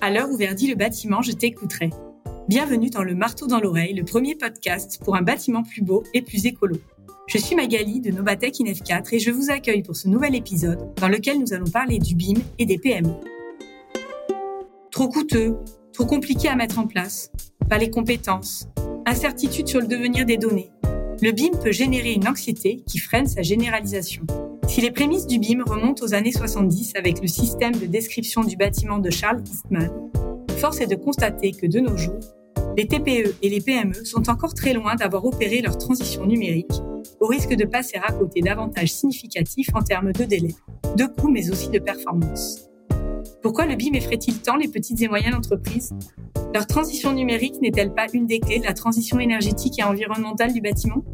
À l'heure où verdit le bâtiment, je t'écouterai. Bienvenue dans le Marteau dans l'oreille, le premier podcast pour un bâtiment plus beau et plus écolo. Je suis Magali de Novatech INF 4 et je vous accueille pour ce nouvel épisode dans lequel nous allons parler du BIM et des PME. Trop coûteux, trop compliqué à mettre en place, pas les compétences, incertitude sur le devenir des données. Le BIM peut générer une anxiété qui freine sa généralisation. Si les prémices du BIM remontent aux années 70 avec le système de description du bâtiment de Charles Eastman, force est de constater que de nos jours, les TPE et les PME sont encore très loin d'avoir opéré leur transition numérique au risque de passer à côté d'avantages significatifs en termes de délai, de coûts mais aussi de performance. Pourquoi le BIM effraie-t-il tant les petites et moyennes entreprises? Leur transition numérique n'est-elle pas une des clés de la transition énergétique et environnementale du bâtiment?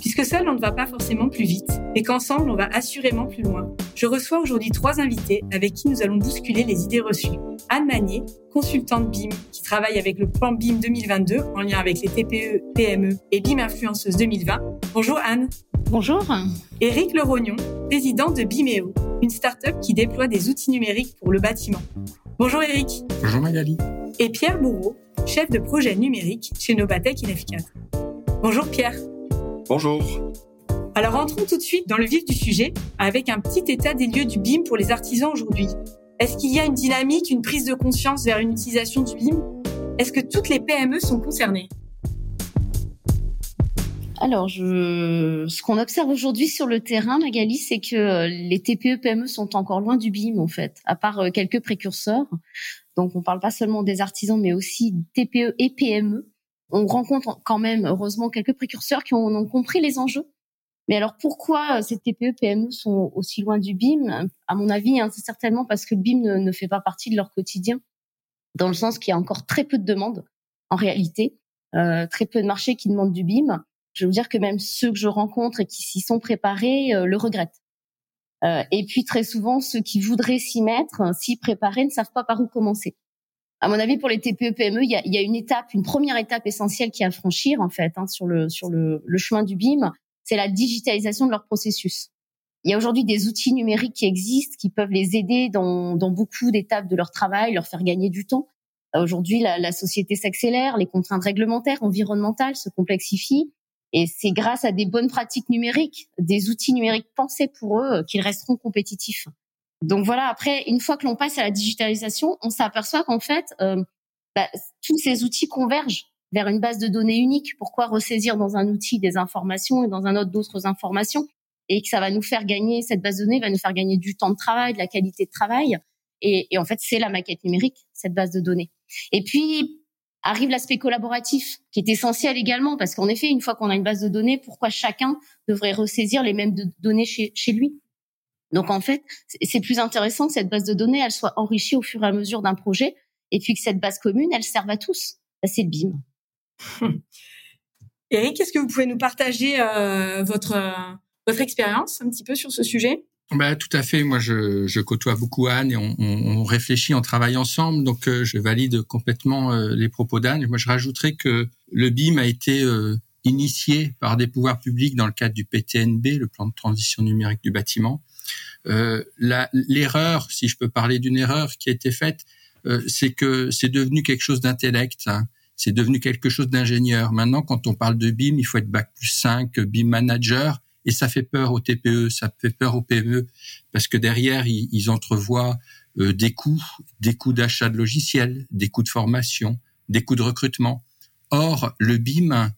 Puisque seul on ne va pas forcément plus vite et qu'ensemble on va assurément plus loin. Je reçois aujourd'hui trois invités avec qui nous allons bousculer les idées reçues. Anne Magnier, consultante BIM qui travaille avec le plan BIM 2022 en lien avec les TPE, PME et BIM Influenceuse 2020. Bonjour Anne. Bonjour. Éric Lerognon, président de BIMEO, une start-up qui déploie des outils numériques pour le bâtiment. Bonjour Éric. Bonjour Magali. Et Pierre Bourreau, chef de projet numérique chez Novatech INF4. Bonjour Pierre. Bonjour. Alors entrons tout de suite dans le vif du sujet avec un petit état des lieux du BIM pour les artisans aujourd'hui. Est-ce qu'il y a une dynamique, une prise de conscience vers une utilisation du BIM? Est-ce que toutes les PME sont concernées? Alors, je... ce qu'on observe aujourd'hui sur le terrain, Magali, c'est que euh, les TPE-PME sont encore loin du BIM, en fait, à part euh, quelques précurseurs. Donc, on parle pas seulement des artisans, mais aussi TPE et PME. On rencontre quand même, heureusement, quelques précurseurs qui ont, compris les enjeux. Mais alors, pourquoi euh, ces TPE-PME sont aussi loin du BIM? À mon avis, hein, c'est certainement parce que le BIM ne, ne fait pas partie de leur quotidien, dans le sens qu'il y a encore très peu de demandes, en réalité, euh, très peu de marchés qui demandent du BIM je veux dire que même ceux que je rencontre et qui s'y sont préparés euh, le regrettent. Euh, et puis très souvent, ceux qui voudraient s'y mettre, s'y préparer, ne savent pas par où commencer. À mon avis, pour les TPE-PME, il y a, y a, une étape, une première étape essentielle qui à franchir en fait hein, sur le sur le, le chemin du BIM, c'est la digitalisation de leur processus. Il y a aujourd'hui des outils numériques qui existent, qui peuvent les aider dans, dans beaucoup d'étapes de leur travail, leur faire gagner du temps. Aujourd'hui, la, la société s'accélère, les contraintes réglementaires, environnementales se complexifient. Et c'est grâce à des bonnes pratiques numériques, des outils numériques pensés pour eux, euh, qu'ils resteront compétitifs. Donc voilà, après, une fois que l'on passe à la digitalisation, on s'aperçoit qu'en fait, euh, bah, tous ces outils convergent vers une base de données unique. Pourquoi ressaisir dans un outil des informations et dans un autre d'autres informations? Et que ça va nous faire gagner, cette base de données va nous faire gagner du temps de travail, de la qualité de travail. Et, en fait, c'est la maquette numérique, cette base de données. Et puis, arrive l'aspect collaboratif, qui est essentiel également, parce qu'en effet, une fois qu'on a une base de données, pourquoi chacun devrait ressaisir les mêmes données chez lui? Donc en fait, c'est plus intéressant que cette base de données, elle soit enrichie au fur et à mesure d'un projet, et puis que cette base commune, elle serve à tous. C'est le BIM. Eric, est-ce que vous pouvez nous partager euh, votre, euh, votre expérience un petit peu sur ce sujet? Bah, tout à fait. Moi, je, je côtoie beaucoup Anne et on, on, réfléchit, on travaille ensemble. Donc, euh, je valide complètement euh, les propos d'Anne. Moi, je rajouterais que le BIM a été euh, initié par des pouvoirs publics dans le cadre du PTNB, le plan de transition numérique du bâtiment. L'erreur, si je peux parler d'une erreur qui a été faite, c'est que c'est devenu quelque chose d'intellect. Hein. C'est devenu quelque chose d'ingénieur. Maintenant, quand on parle de BIM, il faut être bac plus 5, BIM manager et ça fait peur aux TPE, ça fait peur aux PME, parce que derrière, ils, entrevoient euh, des coûts, des coûts d'achat de logiciels, des coûts de formation, des coûts de recrutement. Or, le BIM,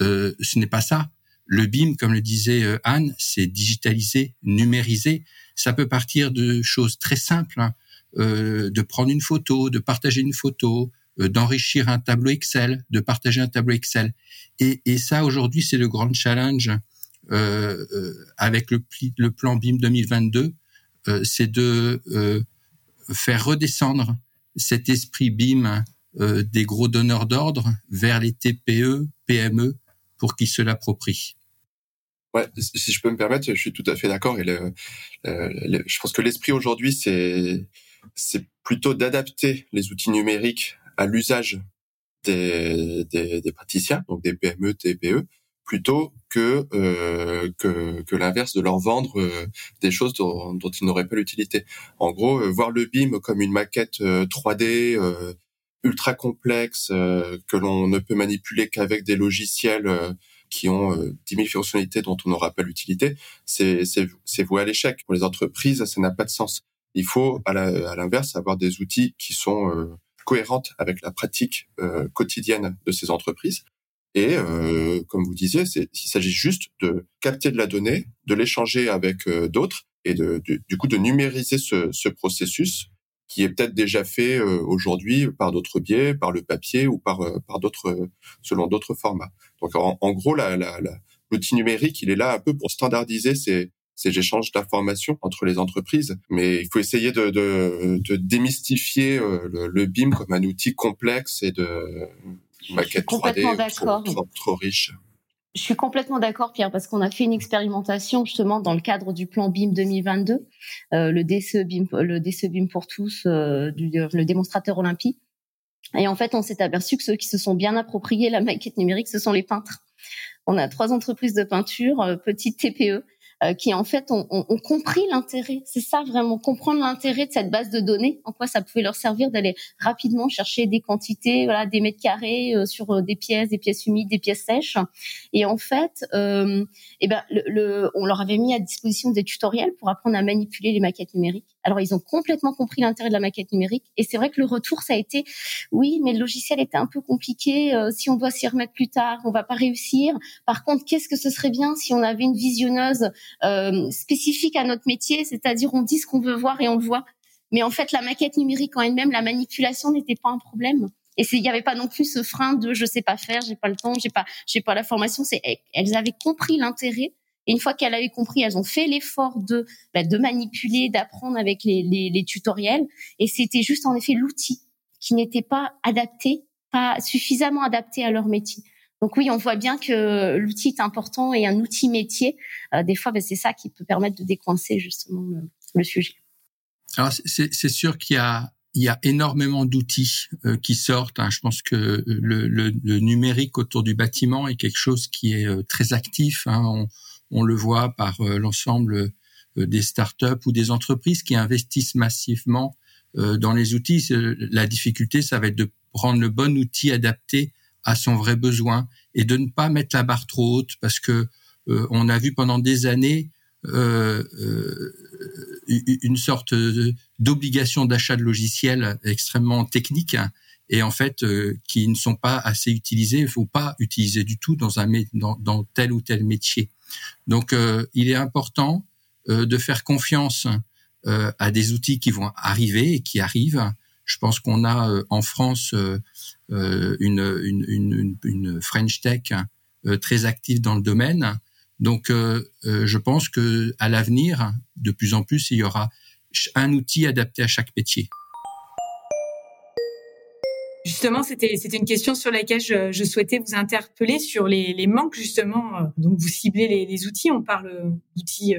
euh, ce n'est pas ça. Le BIM, comme le disait euh, Anne, c'est digitalisé, numérisé. Ça peut partir de choses très simples, hein, de prendre une photo, de partager une photo, d'enrichir un tableau Excel, de partager un tableau Excel. Et, ça, aujourd'hui, c'est le grand challenge euh, euh, avec le, le, plan BIM 2022, euh, c'est de faire redescendre cet esprit BIM des gros donneurs d'ordre vers les TPE, PME pour qu'ils se l'approprient. Ouais, si je peux me permettre, je suis tout à fait d'accord. Et je pense que l'esprit aujourd'hui, c'est plutôt d'adapter les outils numériques à l'usage des, praticiens, donc des PME, TPE, plutôt que euh, que, l'inverse de leur vendre euh, des choses dont, dont ils n'auraient pas l'utilité. En gros, euh, voir le BIM comme une maquette 3D ultra complexe que l'on ne peut manipuler qu'avec des logiciels qui ont 10 000 fonctionnalités dont on n'aura pas l'utilité, c'est voué à l'échec. Pour les entreprises, ça n'a pas de sens. Il faut, à l'inverse, avoir des outils qui sont cohérentes avec la pratique quotidienne de ces entreprises et euh, comme vous disiez, il s'agit juste de capter de la donnée, de l'échanger avec euh, d'autres et de, du coup de numériser ce, ce processus qui est peut-être déjà fait euh, aujourd'hui par d'autres biais, par le papier ou par euh, par d'autres selon d'autres formats. Donc en, en gros, la, la, l'outil numérique, il est là un peu pour standardiser ces ces échanges d'informations entre les entreprises. Mais il faut essayer de, de, de démystifier le, le, BIM comme un outil complexe et de maquette 3D trop, trop, riche. Je suis complètement d'accord, Pierre, parce qu'on a fait une expérimentation justement dans le cadre du plan BIM 2022, euh, le DCE BIM, le DCE BIM pour tous, euh, du, le démonstrateur olympique. Et en fait, on s'est aperçu que ceux qui se sont bien appropriés la maquette numérique, ce sont les peintres. On a trois entreprises de peinture, euh, petites TPE, euh, qui en fait ont, ont, ont compris l'intérêt. C'est ça vraiment, comprendre l'intérêt de cette base de données, en quoi ça pouvait leur servir d'aller rapidement chercher des quantités, voilà, des mètres carrés euh, sur euh, des pièces, des pièces humides, des pièces sèches. Et en fait, euh, eh ben, le, le, on leur avait mis à disposition des tutoriels pour apprendre à manipuler les maquettes numériques. Alors ils ont complètement compris l'intérêt de la maquette numérique. Et c'est vrai que le retour, ça a été, oui, mais le logiciel était un peu compliqué. si on doit s'y remettre plus tard, on va pas réussir. Par contre, qu'est-ce que ce serait bien si on avait une visionneuse euh, spécifique à notre métier, c'est-à-dire on dit ce qu'on veut voir et on le voit. Mais en fait, la maquette numérique en elle-même, la manipulation n'était pas un problème. Et il n'y avait pas non plus ce frein de je sais pas faire, j'ai pas le temps, j'ai pas, j'ai pas la formation. C'est elles avaient compris l'intérêt. Et une fois qu'elles avaient compris, elles ont fait l'effort de bah, de manipuler, d'apprendre avec les, les, les tutoriels. Et c'était juste en effet l'outil qui n'était pas adapté, pas suffisamment adapté à leur métier. Donc oui, on voit bien que l'outil est important et un outil métier, euh, des fois, ben, c'est ça qui peut permettre de décoincer justement le, sujet. Alors c'est sûr qu'il y a il y a énormément d'outils euh, qui sortent. Hein. Je pense que le, le, le, numérique autour du bâtiment est quelque chose qui est euh, très actif. Hein. On, le voit par l'ensemble des startups ou des entreprises qui investissent massivement dans les outils. La difficulté, ça va être de prendre le bon outil adapté à son vrai besoin et de ne pas mettre la barre trop haute parce que euh, on a vu pendant des années euh, euh, une sorte d'obligation d'achat de logiciels extrêmement techniques et en fait qui ne sont pas assez utilisés. Il faut pas utiliser du tout dans un dans, dans tel ou tel métier. Donc il est important de faire confiance à des outils qui vont arriver et qui arrivent. Je pense qu'on a en France euh, une, une, une, une, French Tech euh, très active dans le domaine. Donc, euh, je pense que à l'avenir, de plus en plus, il y aura un outil adapté à chaque métier. Justement, c'était c'était une question sur laquelle je, je souhaitais vous interpeller sur les, les manques justement. Donc, vous ciblez les, les outils. On parle d'outils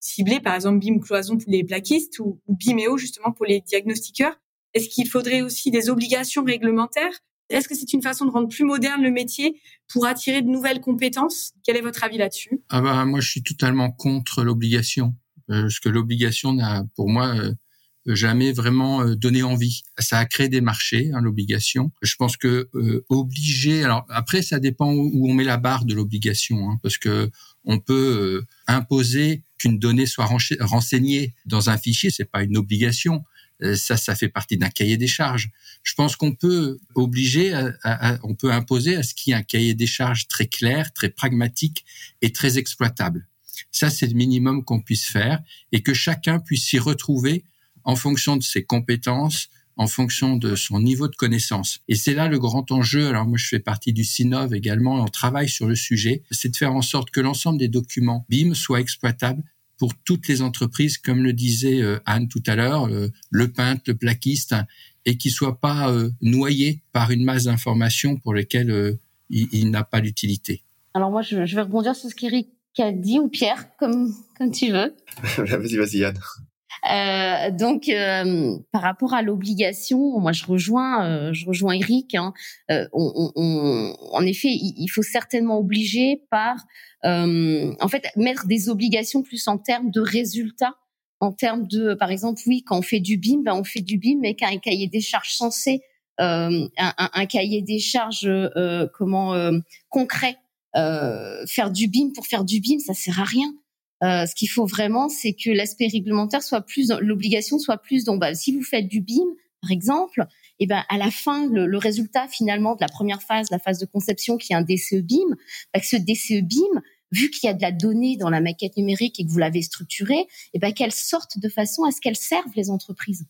ciblés, par exemple BIM cloison pour les plaquistes ou, ou BIMEO justement pour les diagnostiqueurs. Est-ce qu'il faudrait aussi des obligations réglementaires? Est-ce que c'est une façon de rendre plus moderne le métier pour attirer de nouvelles compétences? Quel est votre avis là-dessus? Ah bah moi je suis totalement contre l'obligation euh, parce que l'obligation n'a pour moi euh, jamais vraiment euh, donné envie. Ça a créé des marchés, hein, l'obligation. Je pense que obliger. Alors après, ça dépend où on met la barre de l'obligation, hein, parce que on peut imposer qu'une donnée soit renseignée dans un fichier, c'est pas une obligation. Euh, ça, ça fait partie d'un cahier des charges. Je pense qu'on peut obliger, on peut imposer à ce qu'il y ait un cahier des charges très clair, très pragmatique et très exploitable. Ça, c'est le minimum qu'on puisse faire et que chacun puisse s'y retrouver en fonction de ses compétences, en fonction de son niveau de connaissance. Et c'est là le grand enjeu. Alors moi, je fais partie du SINOV également, on travaille sur le sujet, c'est de faire en sorte que l'ensemble des documents BIM soient exploitables pour toutes les entreprises, comme le disait euh, Anne tout à l'heure, euh, le peintre, le plaquiste, et qui soit pas euh, noyé par une masse d'informations pour lesquelles il, n'a pas l'utilité. Alors moi, je, vais rebondir sur ce qu'Eric a dit ou Pierre, comme comme tu veux. vas-y, vas-y, Anne. Euh, donc, euh, par rapport à l'obligation, moi je rejoins, euh, je rejoins Eric. Hein, on, on, en effet, il, faut certainement obliger par, en fait, mettre des obligations plus en termes de résultats, en termes de, par exemple, oui, quand on fait du BIM, ben on fait du BIM, mais qu'un cahier des charges censé, un, un, un, cahier des charges, comment concret, faire du BIM pour faire du BIM, ça sert à rien. Euh, ce qu'il faut vraiment, c'est que l'aspect réglementaire soit plus, l'obligation soit plus. Donc, bah, si vous faites du BIM, par exemple, et eh ben à la fin, le, résultat finalement de la première phase, la phase de conception, qui est un DCE BIM, bah, que ce DCE BIM, vu qu'il y a de la donnée dans la maquette numérique et que vous l'avez structurée, et eh ben qu'elle sorte de façon à ce qu'elle serve les entreprises.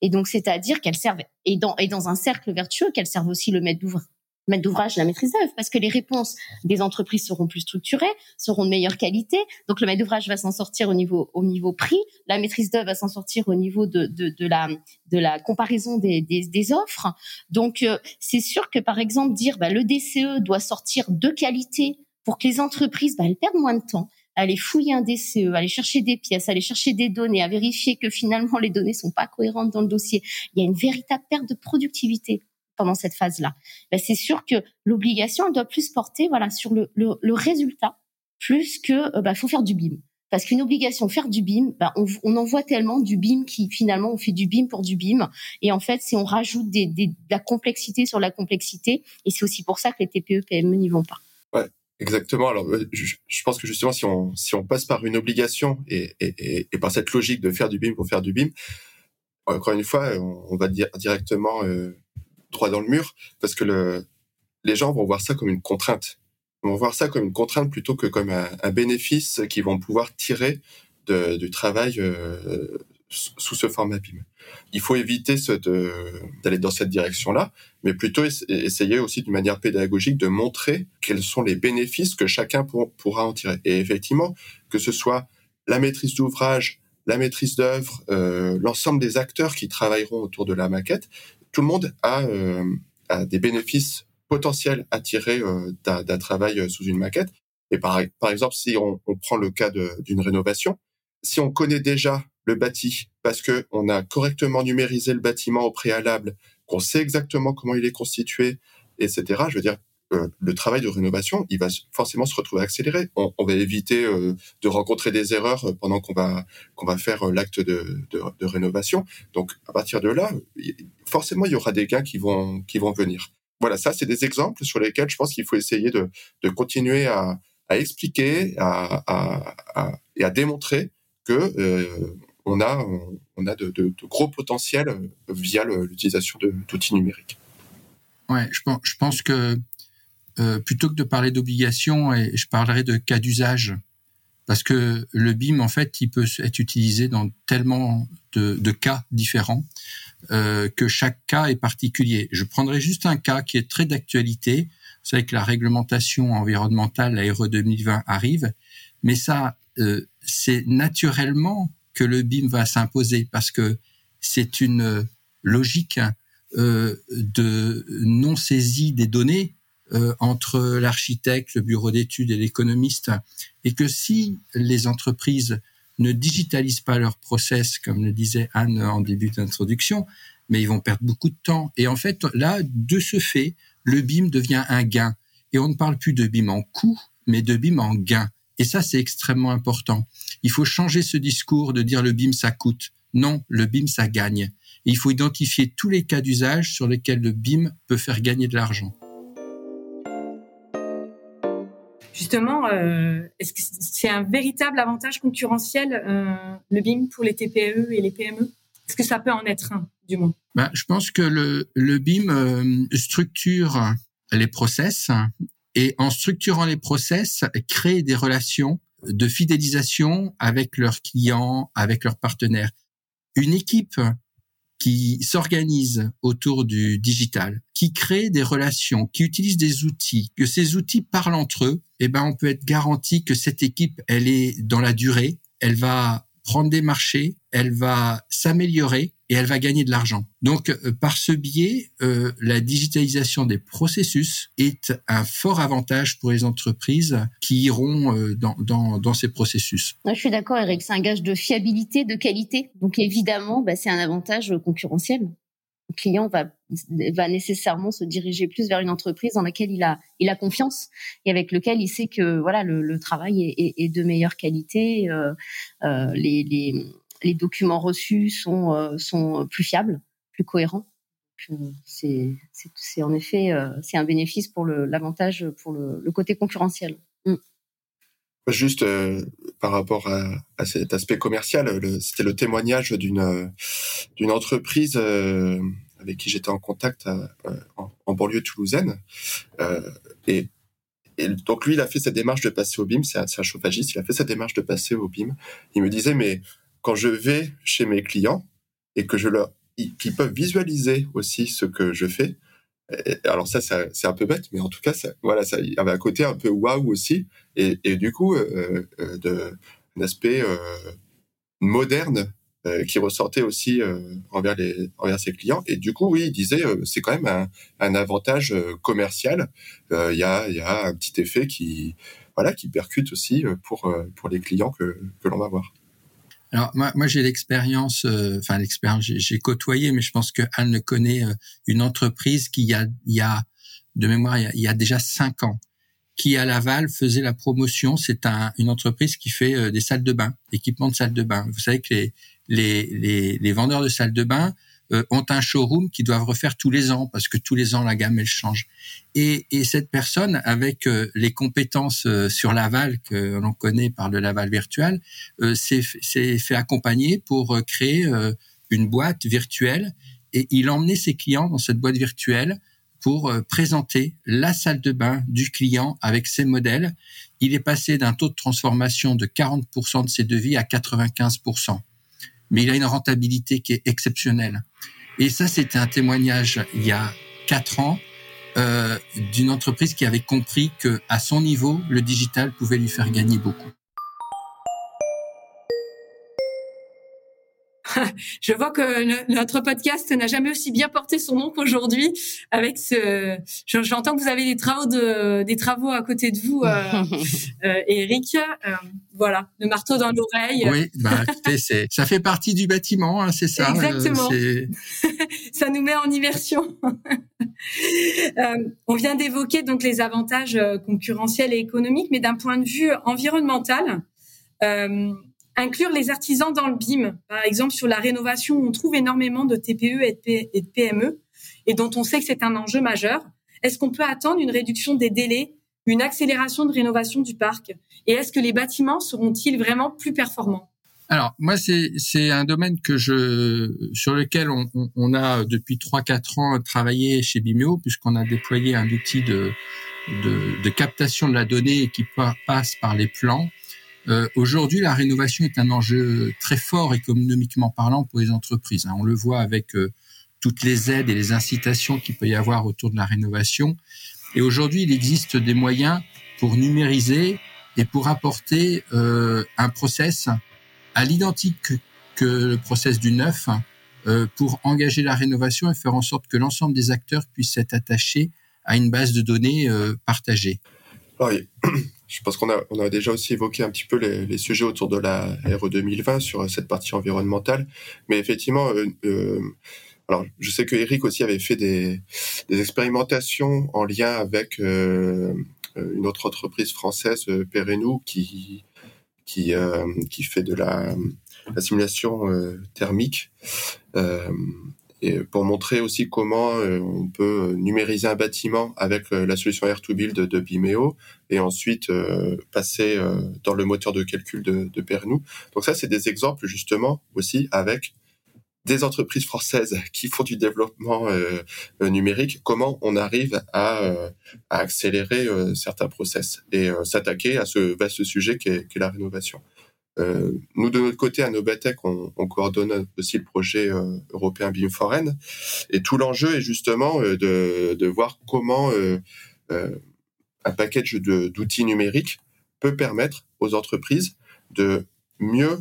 Et donc, c'est-à-dire qu'elle serve et dans et dans un cercle vertueux, qu'elle serve aussi le maître d'ouvrage maître d'ouvrage la maîtrise d'œuvre parce que les réponses des entreprises seront plus structurées, seront de meilleure qualité. Donc le maître d'ouvrage va s'en sortir au niveau au niveau prix, la maîtrise d'œuvre va s'en sortir au niveau de, de, de, la de la comparaison des, des, des offres. Donc euh, c'est sûr que par exemple dire bah, le DCE doit sortir de qualité pour que les entreprises bah, elles perdent moins de temps aller fouiller un DCE, aller chercher des pièces, aller chercher des données, à vérifier que finalement les données sont pas cohérentes dans le dossier. Il y a une véritable perte de productivité pendant cette phase-là. Ben, c'est sûr que l'obligation doit plus porter voilà sur le, le, résultat plus que euh, ben, faut faire du BIM. Parce qu'une obligation faire du BIM, ben, on, on en voit tellement du BIM qui finalement on fait du BIM pour du BIM et en fait si on rajoute des, de la complexité sur la complexité et c'est aussi pour ça que les TPE PME n'y vont pas. Ouais. Exactement. Alors, euh, je, je, pense que justement, si on si on passe par une obligation et, et, et, par cette logique de faire du BIM pour faire du BIM, encore une fois, on, va dire directement euh, droit dans le mur parce que le, les gens vont voir ça comme une contrainte. Ils vont voir ça comme une contrainte plutôt que comme un, bénéfice qu'ils vont pouvoir tirer de, du travail euh, sous ce format BIM. Il faut éviter d'aller dans cette direction-là, mais plutôt essayer aussi d'une manière pédagogique de montrer quels sont les bénéfices que chacun pourra en tirer. Et effectivement, que ce soit la maîtrise d'ouvrage, la maîtrise d'œuvre, euh, l'ensemble des acteurs qui travailleront autour de la maquette, tout le monde a, euh, a des bénéfices potentiels à tirer euh, d'un travail euh, sous une maquette. Et par, par exemple, si on, on prend le cas d'une rénovation, si on connaît déjà le bâti parce que on a correctement numérisé le bâtiment au préalable, qu'on sait exactement comment il est constitué, etc. Je veux dire, euh, le travail de rénovation, il va forcément se retrouver accéléré. On, va éviter euh, de rencontrer des erreurs pendant qu'on va qu'on va faire euh, l'acte de, de, rénovation. Donc à partir de là, forcément il y aura des gains qui vont qui vont venir. Voilà, ça c'est des exemples sur lesquels je pense qu'il faut essayer de, de continuer à, à expliquer à, à, et à démontrer que on a on a de, de gros potentiels via l'utilisation d'outils numériques. Ouais, je pense, je pense que euh, plutôt que de parler d'obligation, je parlerai de cas d'usage, parce que le BIM, en fait, il peut être utilisé dans tellement de, cas différents euh, que chaque cas est particulier. Je prendrai juste un cas qui est très d'actualité. Vous savez que la réglementation environnementale, la RE 2020, arrive, mais ça, euh, c'est naturellement que le BIM va s'imposer, parce que c'est une logique euh, de non-saisie des données euh, entre l'architecte, le bureau d'études et l'économiste, et que si les entreprises ne digitalisent pas leur process, comme le disait Anne en début d'introduction, mais ils vont perdre beaucoup de temps. Et en fait, là, de ce fait, le BIM devient un gain. Et on ne parle plus de BIM en coût, mais de BIM en gain. Et ça, c'est extrêmement important. Il faut changer ce discours de dire le BIM, ça coûte. Non, le BIM, ça gagne. Et il faut identifier tous les cas d'usage sur lesquels le BIM peut faire gagner de l'argent. Justement, euh, est-ce que c'est un véritable avantage concurrentiel, euh, le BIM, pour les TPE et les PME Est-ce que ça peut en être un, du moins? Ben, Je pense que le, BIM euh, structure les process et en structurant les process, crée des relations de fidélisation avec leurs clients, avec leurs partenaires. Une équipe qui s'organise autour du digital, qui crée des relations, qui utilise des outils, que ces outils parlent entre eux, eh ben on peut être garanti que cette équipe, elle est dans la durée, elle va prendre des marchés, elle va s'améliorer et elle va gagner de l'argent. Donc, euh, par ce biais, euh, la digitalisation des processus est un fort avantage pour les entreprises qui iront euh, dans, dans, dans, ces processus. je suis d'accord, Eric. C'est un gage de fiabilité, de qualité. Donc, évidemment, bah, c'est un avantage concurrentiel. Le client va, va nécessairement se diriger plus vers une entreprise dans laquelle il a, il a confiance et avec lequel il sait que voilà le, le travail est, est, de meilleure qualité. Euh, euh, les, les les documents reçus sont euh, sont plus fiables, plus cohérents. C'est c'est en effet euh, c'est un bénéfice pour l'avantage pour le, le, côté concurrentiel. Mm. Juste euh, par rapport à, à, cet aspect commercial, c'était le témoignage d'une d'une entreprise euh, avec qui j'étais en contact en, en, banlieue toulousaine. et, et, donc lui, il a fait cette démarche de passer au BIM. C'est un, un chauffagiste. Il a fait cette démarche de passer au BIM. Il me disait, mais quand je vais chez mes clients et que je leur, qu'ils peuvent visualiser aussi ce que je fais. alors ça, c'est un peu bête, mais en tout cas, ça, voilà, ça il y avait un côté un peu waouh aussi, et, du coup, euh, euh de un aspect euh, moderne euh, qui ressortait aussi euh, envers les envers ses clients. Et du coup, oui, il disait, c'est quand même un, un avantage commercial. Il y a il y a un petit effet qui voilà qui percute aussi pour pour les clients que que l'on va voir. Alors moi, moi j'ai l'expérience, euh, enfin l'expérience, j'ai côtoyé, mais je pense que Anne connaît euh, une entreprise qui y a, il y a de mémoire, il y a, il y a, déjà cinq ans, qui à Laval faisait la promotion. C'est un, une entreprise qui fait euh, des salles de bain, équipement de salles de bain. Vous savez que les, les, les, les vendeurs de salles de bain euh, ont un showroom qu'ils doivent refaire tous les ans parce que tous les ans la gamme elle change. Et, et cette personne avec euh, les compétences euh, sur Laval que l'on connaît par le Laval virtuel s'est fait accompagner pour créer une boîte virtuelle et il emmenait ses clients dans cette boîte virtuelle pour présenter la salle de bain du client avec ses modèles. Il est passé d'un taux de transformation de 40% de ses devis à 95% mais il a une rentabilité qui est exceptionnelle. Et ça, c'était un témoignage il y a quatre ans euh, d'une entreprise qui avait compris que à son niveau, le digital pouvait lui faire gagner beaucoup. je vois que notre podcast n'a jamais aussi bien porté son nom qu'aujourd'hui. Avec ce, j'entends que vous avez des travaux de, des travaux à côté de vous, euh, euh, Eric. Euh, voilà, le marteau dans l'oreille. Oui, bah, c'est, ça fait partie du bâtiment, hein, c'est ça. Euh, Exactement. ça nous met en immersion. on vient d'évoquer donc les avantages concurrentiels et économiques, mais d'un point de vue environnemental. Euh, inclure les artisans dans le BIM. Par exemple, sur la rénovation, on trouve énormément de TPE et de PME et dont on sait que c'est un enjeu majeur. Est-ce qu'on peut attendre une réduction des délais, une accélération de rénovation du parc? Et est-ce que les bâtiments seront-ils vraiment plus performants? Alors moi c'est un domaine que je sur lequel on, a depuis 3-4 ans travaillé chez Bimeo puisqu'on a déployé un outil de captation de la donnée qui passe par les plans euh, aujourd'hui, la rénovation est un enjeu très fort économiquement parlant pour les entreprises. Hein. On le voit avec euh, toutes les aides et les incitations qu'il peut y avoir autour de la rénovation. Et aujourd'hui, il existe des moyens pour numériser et pour apporter euh, un process à l'identique que le process du neuf pour engager la rénovation et faire en sorte que l'ensemble des acteurs puissent être attachés à une base de données partagée. Oui. Je pense qu'on a, on a déjà aussi évoqué un petit peu les, les, sujets autour de la RE 2020 sur cette partie environnementale, mais effectivement, euh, euh, alors je sais que Eric aussi avait fait des, des expérimentations en lien avec euh, une autre entreprise française, euh, Perenou, qui qui euh, qui fait de la, la simulation thermique et pour montrer aussi comment euh, on peut numériser un bâtiment avec euh, la solution Air2Build de, Vimeo et ensuite euh, passer dans le moteur de calcul de, de Pernou. Donc ça, c'est des exemples justement aussi avec des entreprises françaises qui font du développement numérique, comment on arrive à, à accélérer certains process et s'attaquer à ce vaste sujet qu'est la rénovation. Euh, nous, de notre côté, à Nobatech, on, on coordonne aussi le projet euh, européen BIM Foreign. Et tout l'enjeu est justement euh, de, voir comment un package d'outils numériques peut permettre aux entreprises de mieux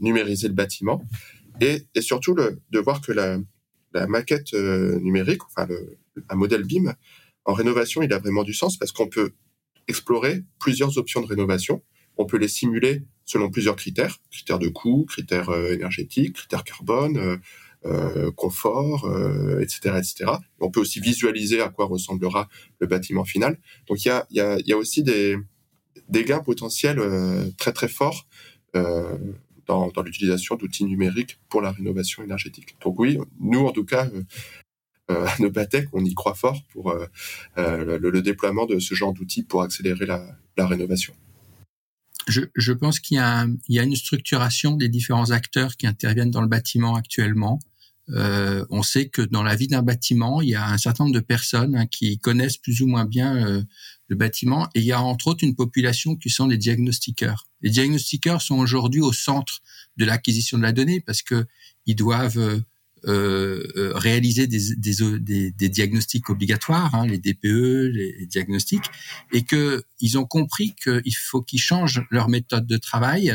numériser le bâtiment et, et surtout de voir que la, maquette numérique, enfin le, un modèle BIM, en rénovation, il a vraiment du sens parce qu'on peut explorer plusieurs options de rénovation. On peut les simuler selon plusieurs critères, critères de coût, critères euh, énergétiques, critères carbone, euh, euh confort, etc., etc. On peut aussi visualiser à quoi ressemblera le bâtiment final. Donc il y a, y a, y a aussi des, des gains potentiels très très forts euh, dans, dans l'utilisation d'outils numériques pour la rénovation énergétique. Donc oui, nous en tout cas, euh, à Nobatech, on y croit fort pour euh, euh, le, le, déploiement de ce genre d'outils pour accélérer la, la rénovation. Je, je, pense qu'il y, y, a une structuration des différents acteurs qui interviennent dans le bâtiment actuellement. Euh, on sait que dans la vie d'un bâtiment, il y a un certain nombre de personnes hein, qui connaissent plus ou moins bien euh, le bâtiment, et il y a entre autres une population qui sont les diagnostiqueurs. Les diagnostiqueurs sont aujourd'hui au centre de l'acquisition de la donnée parce que ils doivent euh, euh, réaliser des, des, des, diagnostics obligatoires, hein, les DPE, les diagnostics, et que ils ont compris qu'il faut qu'ils changent leur méthode de travail.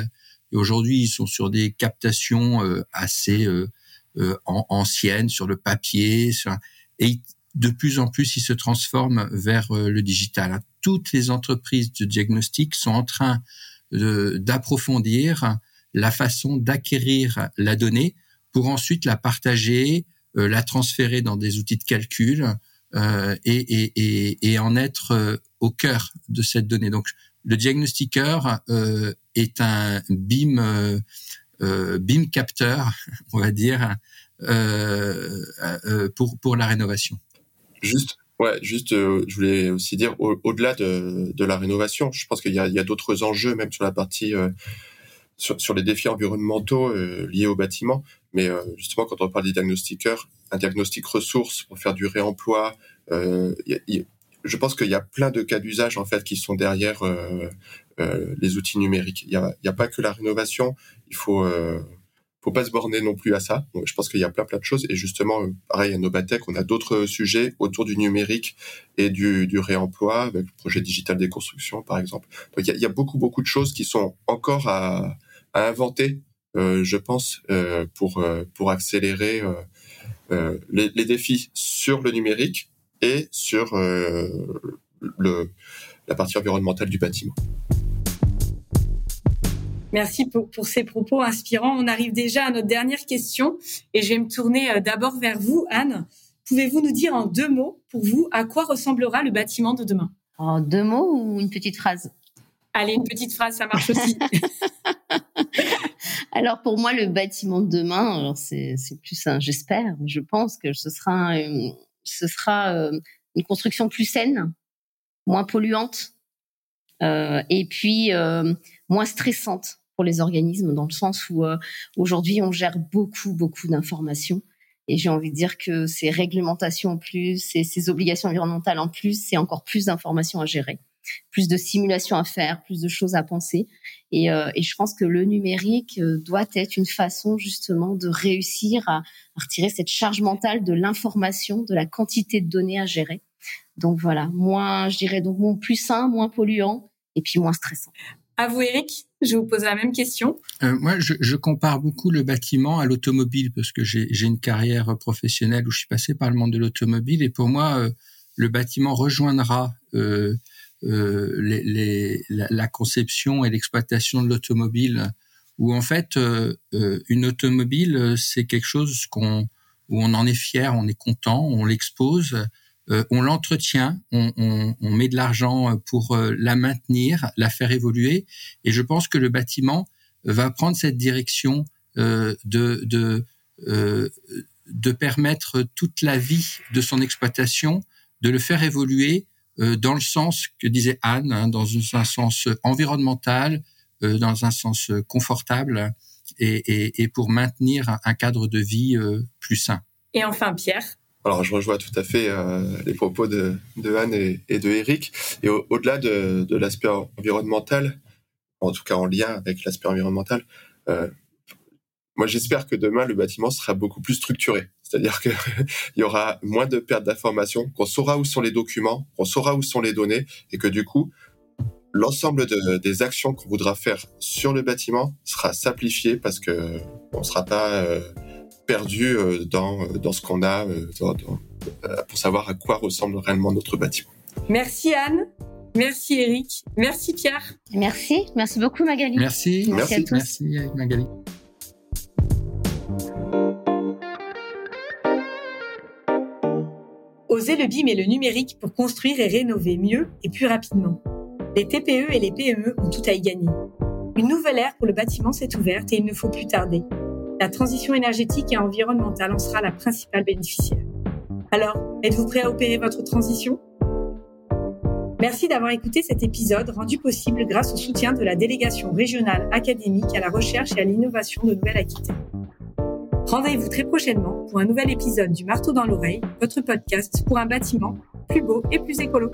Et aujourd'hui, ils sont sur des captations euh, assez euh, anciennes, sur le papier, et de plus en plus, ils se transforment vers le digital. Toutes les entreprises de diagnostic sont en train d'approfondir la façon d'acquérir la donnée pour ensuite la partager, euh, la transférer dans des outils de calcul euh, et, et, et, et, en être euh, au cœur de cette donnée. Donc, le diagnostiqueur euh, est un BIM euh, BIM capteur, on va dire, pour pour la rénovation. Juste. Ouais, juste, je voulais aussi dire, au-delà de, de, la rénovation, je pense qu'il y a, a d'autres enjeux, même sur la partie sur, sur, les défis environnementaux euh, liés au bâtiment. Mais euh, justement, quand on parle des diagnostiqueurs, un diagnostic ressources pour faire du réemploi, euh, je pense qu'il y a plein de cas d'usage en fait qui sont derrière les outils numériques. Il n'y a, pas que la rénovation. Il faut faut pas se borner non plus à ça. Je pense qu'il y a plein plein de choses et justement pareil à Nobatech, on a d'autres sujets autour du numérique et du, du, réemploi avec le projet digital des constructions par exemple. Donc il y a, beaucoup beaucoup de choses qui sont encore à, inventer, euh, je pense, euh, pour euh, pour accélérer euh, euh, les, les, défis sur le numérique et sur le la partie environnementale du bâtiment. Merci pour, pour, ces propos inspirants. On arrive déjà à notre dernière question et je vais me tourner d'abord vers vous, Anne. Pouvez-vous nous dire en deux mots, pour vous, à quoi ressemblera le bâtiment de demain? En deux mots ou une petite phrase? Allez, une petite phrase, ça marche aussi. alors pour moi, le bâtiment de demain, c'est plus un, j'espère, je pense que ce sera, une, ce sera euh, une construction plus saine, moins polluante, euh, et puis euh, moins stressante pour les organismes, dans le sens où euh, aujourd'hui on gère beaucoup beaucoup d'informations. Et j'ai envie de dire que ces réglementations en plus, ces obligations environnementales en plus, c'est encore plus d'informations à gérer plus de simulations à faire, plus de choses à penser. Et, euh, et je pense que le numérique euh, doit être une façon justement de réussir à, à retirer cette charge mentale de l'information, de la quantité de données à gérer. Donc voilà, moins, je dirais donc moins plus sain, moins polluant et puis moins stressant. À vous, Eric, je vous pose la même question. Euh, moi, je, je, compare beaucoup le bâtiment à l'automobile parce que j'ai une carrière professionnelle où je suis passé par le monde de l'automobile et pour moi, euh, le bâtiment rejoindra euh, euh, les, les, la, la, conception et l'exploitation de l'automobile, où en fait euh, euh, une automobile c'est quelque chose qu'on où on en est fier, on est content, on l'expose, on l'entretient, on, on, on, met de l'argent pour la maintenir, la faire évoluer, et je pense que le bâtiment va prendre cette direction de, de de permettre toute la vie de son exploitation, de le faire évoluer euh, dans le sens que disait Anne, hein, dans un sens environnemental, euh, dans un sens confortable et, et, et pour maintenir un cadre de vie euh, plus sain. Et enfin, Pierre. Alors, je rejoins tout à fait euh, les propos de, de Anne et, et, de Eric. Et au-delà de, de l'aspect environnemental, en tout cas en lien avec l'aspect environnemental, euh, moi j'espère que demain le bâtiment sera beaucoup plus structuré. C'est-à-dire qu'il y aura moins de pertes d'informations, qu'on saura où sont les documents, qu'on saura où sont les données, et que du coup, l'ensemble de, des actions qu'on voudra faire sur le bâtiment sera simplifié parce que on sera pas perdu dans dans ce qu'on a pour savoir à quoi ressemble réellement notre bâtiment. Merci Anne. Merci Eric. Merci Pierre. Merci. Merci beaucoup Magali. Merci. Merci, à tous. Merci Magali. Osez le BIM et le numérique pour construire et rénover mieux et plus rapidement. Les TPE et les PME ont tout à y gagner. Une nouvelle ère pour le bâtiment s'est ouverte et il ne faut plus tarder. La transition énergétique et environnementale en sera la principale bénéficiaire. Alors, êtes-vous prêt à opérer votre transition? Merci d'avoir écouté cet épisode rendu possible grâce au soutien de la délégation régionale académique à la recherche et à l'innovation de Nouvelle-Aquitaine. Rendez-vous très prochainement pour un nouvel épisode du Marteau dans l'oreille, votre podcast pour un bâtiment plus beau et plus écolo.